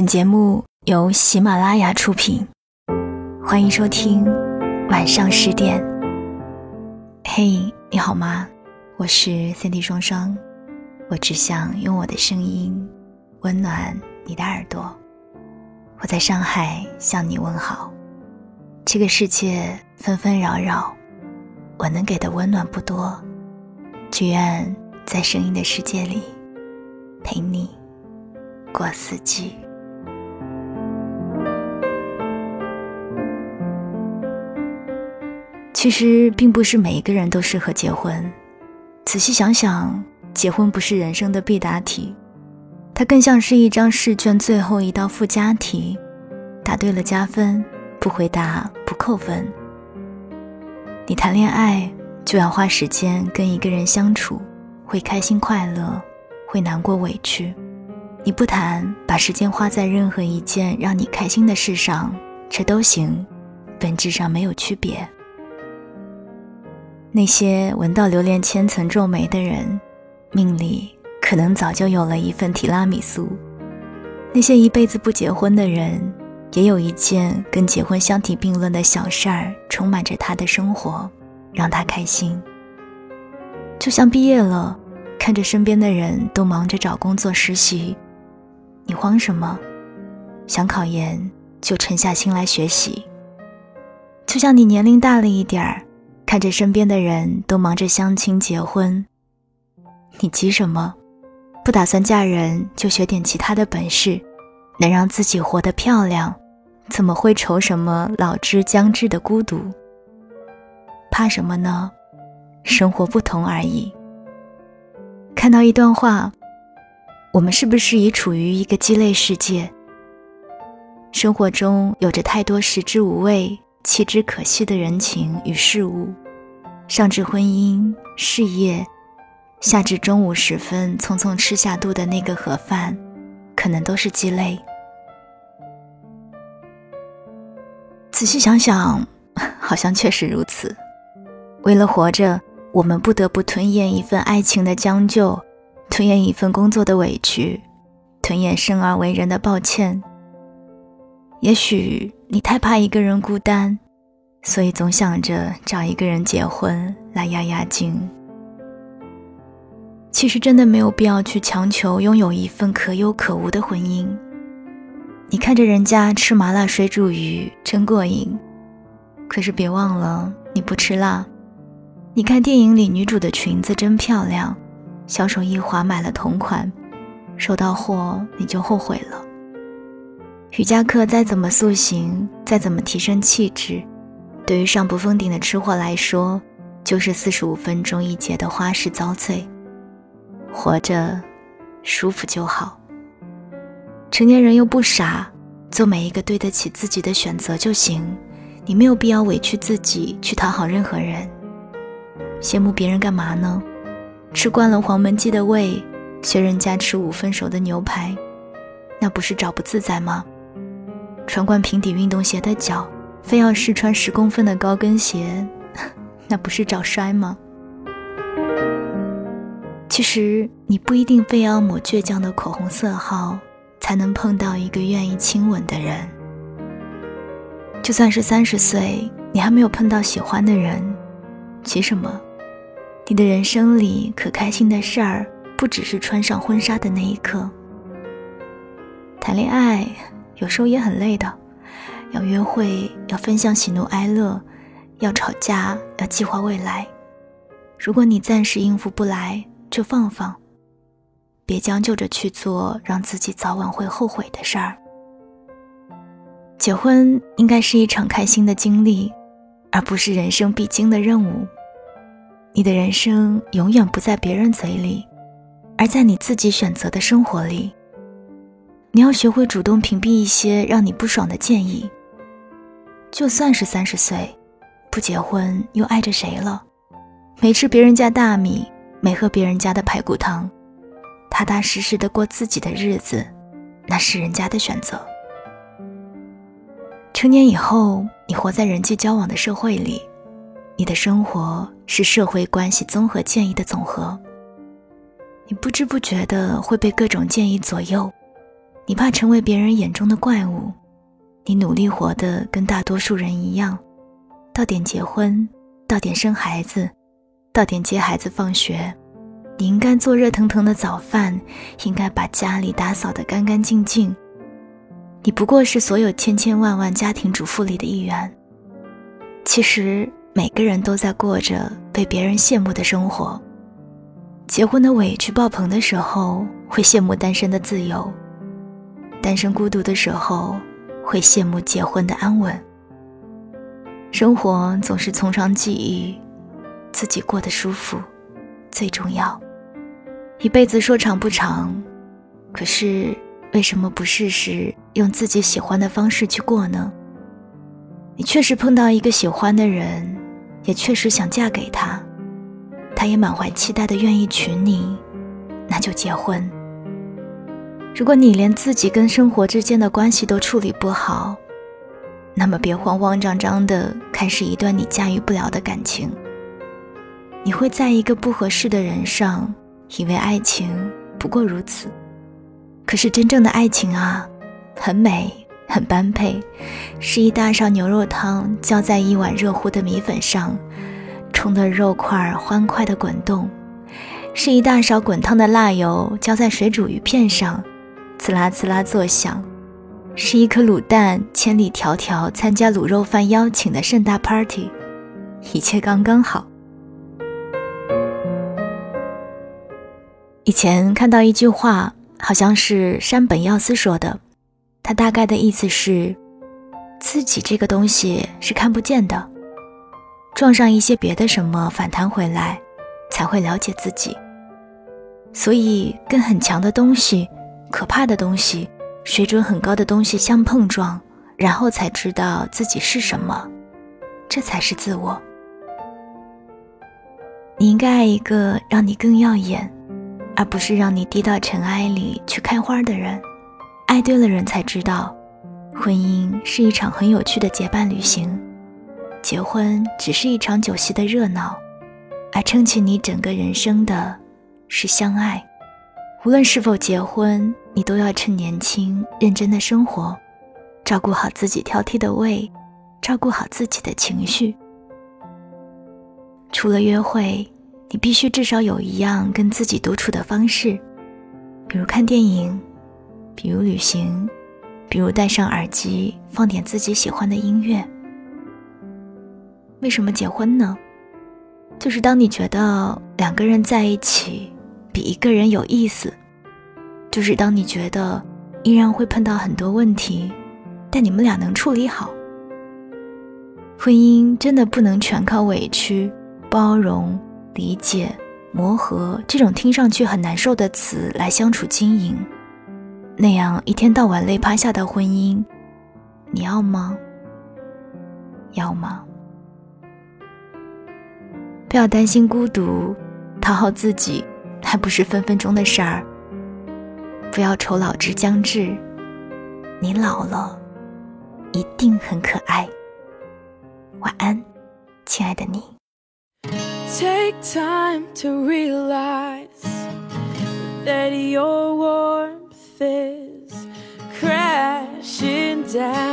本节目由喜马拉雅出品，欢迎收听晚上十点。嘿，你好吗？我是 Cindy 双双，我只想用我的声音温暖你的耳朵。我在上海向你问好。这个世界纷纷扰扰，我能给的温暖不多，只愿在声音的世界里陪你过四季。其实并不是每一个人都适合结婚。仔细想想，结婚不是人生的必答题，它更像是一张试卷最后一道附加题，答对了加分，不回答不扣分。你谈恋爱就要花时间跟一个人相处，会开心快乐，会难过委屈。你不谈，把时间花在任何一件让你开心的事上，这都行，本质上没有区别。那些闻到榴莲千层皱眉的人，命里可能早就有了一份提拉米苏；那些一辈子不结婚的人，也有一件跟结婚相提并论的小事儿，充满着他的生活，让他开心。就像毕业了，看着身边的人都忙着找工作实习，你慌什么？想考研就沉下心来学习。就像你年龄大了一点儿。看着身边的人都忙着相亲结婚，你急什么？不打算嫁人就学点其他的本事，能让自己活得漂亮，怎么会愁什么老之将至的孤独？怕什么呢？生活不同而已。看到一段话，我们是不是已处于一个鸡肋世界？生活中有着太多食之无味。弃之可惜的人情与事物，上至婚姻、事业，下至中午时分匆匆吃下肚的那个盒饭，可能都是鸡肋。仔细想想，好像确实如此。为了活着，我们不得不吞咽一份爱情的将就，吞咽一份工作的委屈，吞咽生而为人的抱歉。也许你太怕一个人孤单，所以总想着找一个人结婚来压压惊。其实真的没有必要去强求拥有一份可有可无的婚姻。你看着人家吃麻辣水煮鱼真过瘾，可是别忘了你不吃辣。你看电影里女主的裙子真漂亮，小手一滑买了同款，收到货你就后悔了。瑜伽课再怎么塑形，再怎么提升气质，对于上不封顶的吃货来说，就是四十五分钟一节的花式遭罪。活着，舒服就好。成年人又不傻，做每一个对得起自己的选择就行。你没有必要委屈自己去讨好任何人。羡慕别人干嘛呢？吃惯了黄焖鸡的胃，学人家吃五分熟的牛排，那不是找不自在吗？穿惯平底运动鞋的脚，非要试穿十公分的高跟鞋，那不是找摔吗？其实你不一定非要抹倔强的口红色号，才能碰到一个愿意亲吻的人。就算是三十岁，你还没有碰到喜欢的人，急什么？你的人生里可开心的事儿，不只是穿上婚纱的那一刻。谈恋爱。有时候也很累的，要约会，要分享喜怒哀乐，要吵架，要计划未来。如果你暂时应付不来，就放放，别将就着去做让自己早晚会后悔的事儿。结婚应该是一场开心的经历，而不是人生必经的任务。你的人生永远不在别人嘴里，而在你自己选择的生活里。你要学会主动屏蔽一些让你不爽的建议。就算是三十岁，不结婚又爱着谁了？没吃别人家大米，没喝别人家的排骨汤，踏踏实实的过自己的日子，那是人家的选择。成年以后，你活在人际交往的社会里，你的生活是社会关系综合建议的总和。你不知不觉的会被各种建议左右。你怕成为别人眼中的怪物，你努力活得跟大多数人一样，到点结婚，到点生孩子，到点接孩子放学。你应该做热腾腾的早饭，应该把家里打扫得干干净净。你不过是所有千千万万家庭主妇里的一员。其实每个人都在过着被别人羡慕的生活。结婚的委屈爆棚的时候，会羡慕单身的自由；单身孤独的时候，会羡慕结婚的安稳。生活总是从长计议，自己过得舒服最重要。一辈子说长不长，可是为什么不试试用自己喜欢的方式去过呢？你确实碰到一个喜欢的人，也确实想嫁给他，他也满怀期待的愿意娶你，那就结婚。如果你连自己跟生活之间的关系都处理不好，那么别慌慌张张的开始一段你驾驭不了的感情。你会在一个不合适的人上。以为爱情不过如此，可是真正的爱情啊，很美，很般配，是一大勺牛肉汤浇在一碗热乎的米粉上，冲的肉块欢快的滚动；是一大勺滚烫的辣油浇在水煮鱼片上，刺啦刺啦作响；是一颗卤蛋千里迢迢参加卤肉饭邀请的盛大 party，一切刚刚好。以前看到一句话，好像是山本耀司说的，他大概的意思是，自己这个东西是看不见的，撞上一些别的什么反弹回来，才会了解自己。所以跟很强的东西、可怕的东西、水准很高的东西相碰撞，然后才知道自己是什么，这才是自我。你应该爱一个让你更耀眼。而不是让你低到尘埃里去开花的人，爱对了人才知道，婚姻是一场很有趣的结伴旅行，结婚只是一场酒席的热闹，而撑起你整个人生的，是相爱。无论是否结婚，你都要趁年轻认真的生活，照顾好自己挑剔的胃，照顾好自己的情绪。除了约会。你必须至少有一样跟自己独处的方式，比如看电影，比如旅行，比如戴上耳机放点自己喜欢的音乐。为什么结婚呢？就是当你觉得两个人在一起比一个人有意思，就是当你觉得依然会碰到很多问题，但你们俩能处理好。婚姻真的不能全靠委屈、包容。理解、磨合这种听上去很难受的词来相处经营，那样一天到晚累趴下的婚姻，你要吗？要吗？不要担心孤独，讨好自己还不是分分钟的事儿。不要愁老之将至，你老了一定很可爱。晚安，亲爱的你。Take time to realize that your warmth is crashing down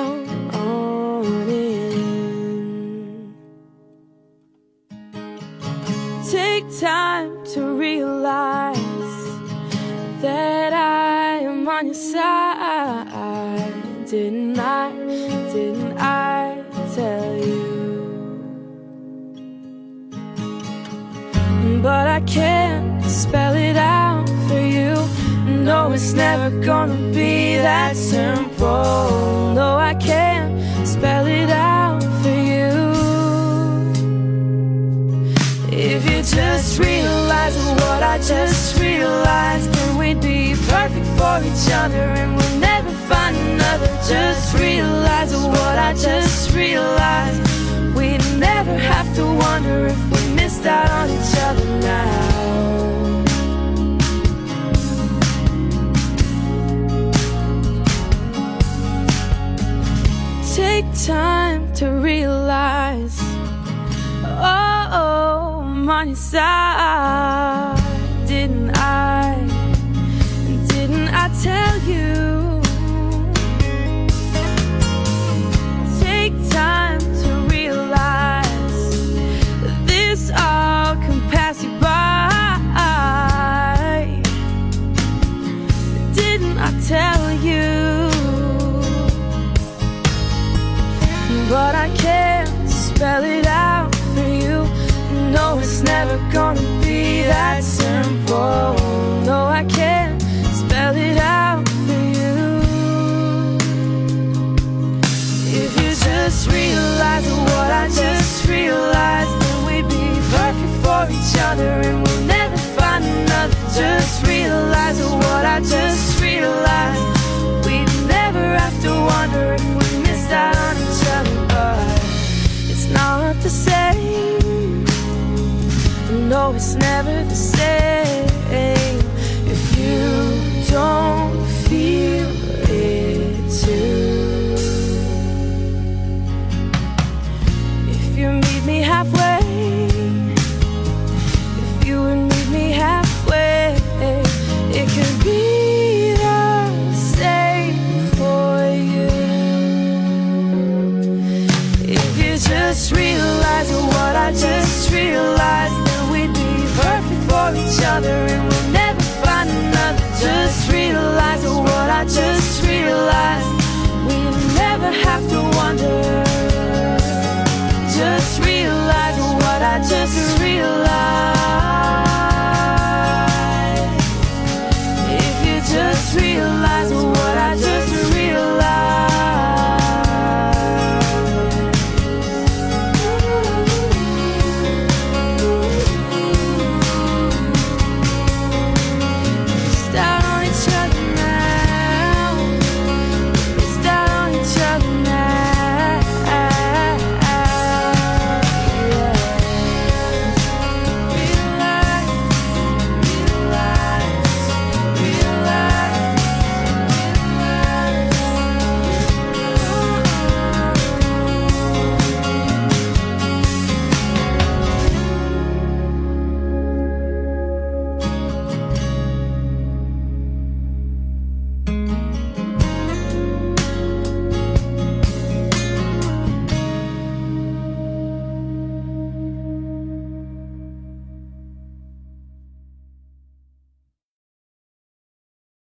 side. Didn't I? Didn't I tell you? but I can't spell it out for you. No, it's never gonna be that simple. No, I can't spell it out for you. If you just realize what I just realized, we'd be perfect for each other and we'll never find another. Just realize what I just realized. We'd never have to wonder if we missed out on each other now. Take time to realize, oh, oh on your side. Just realize what I just just realized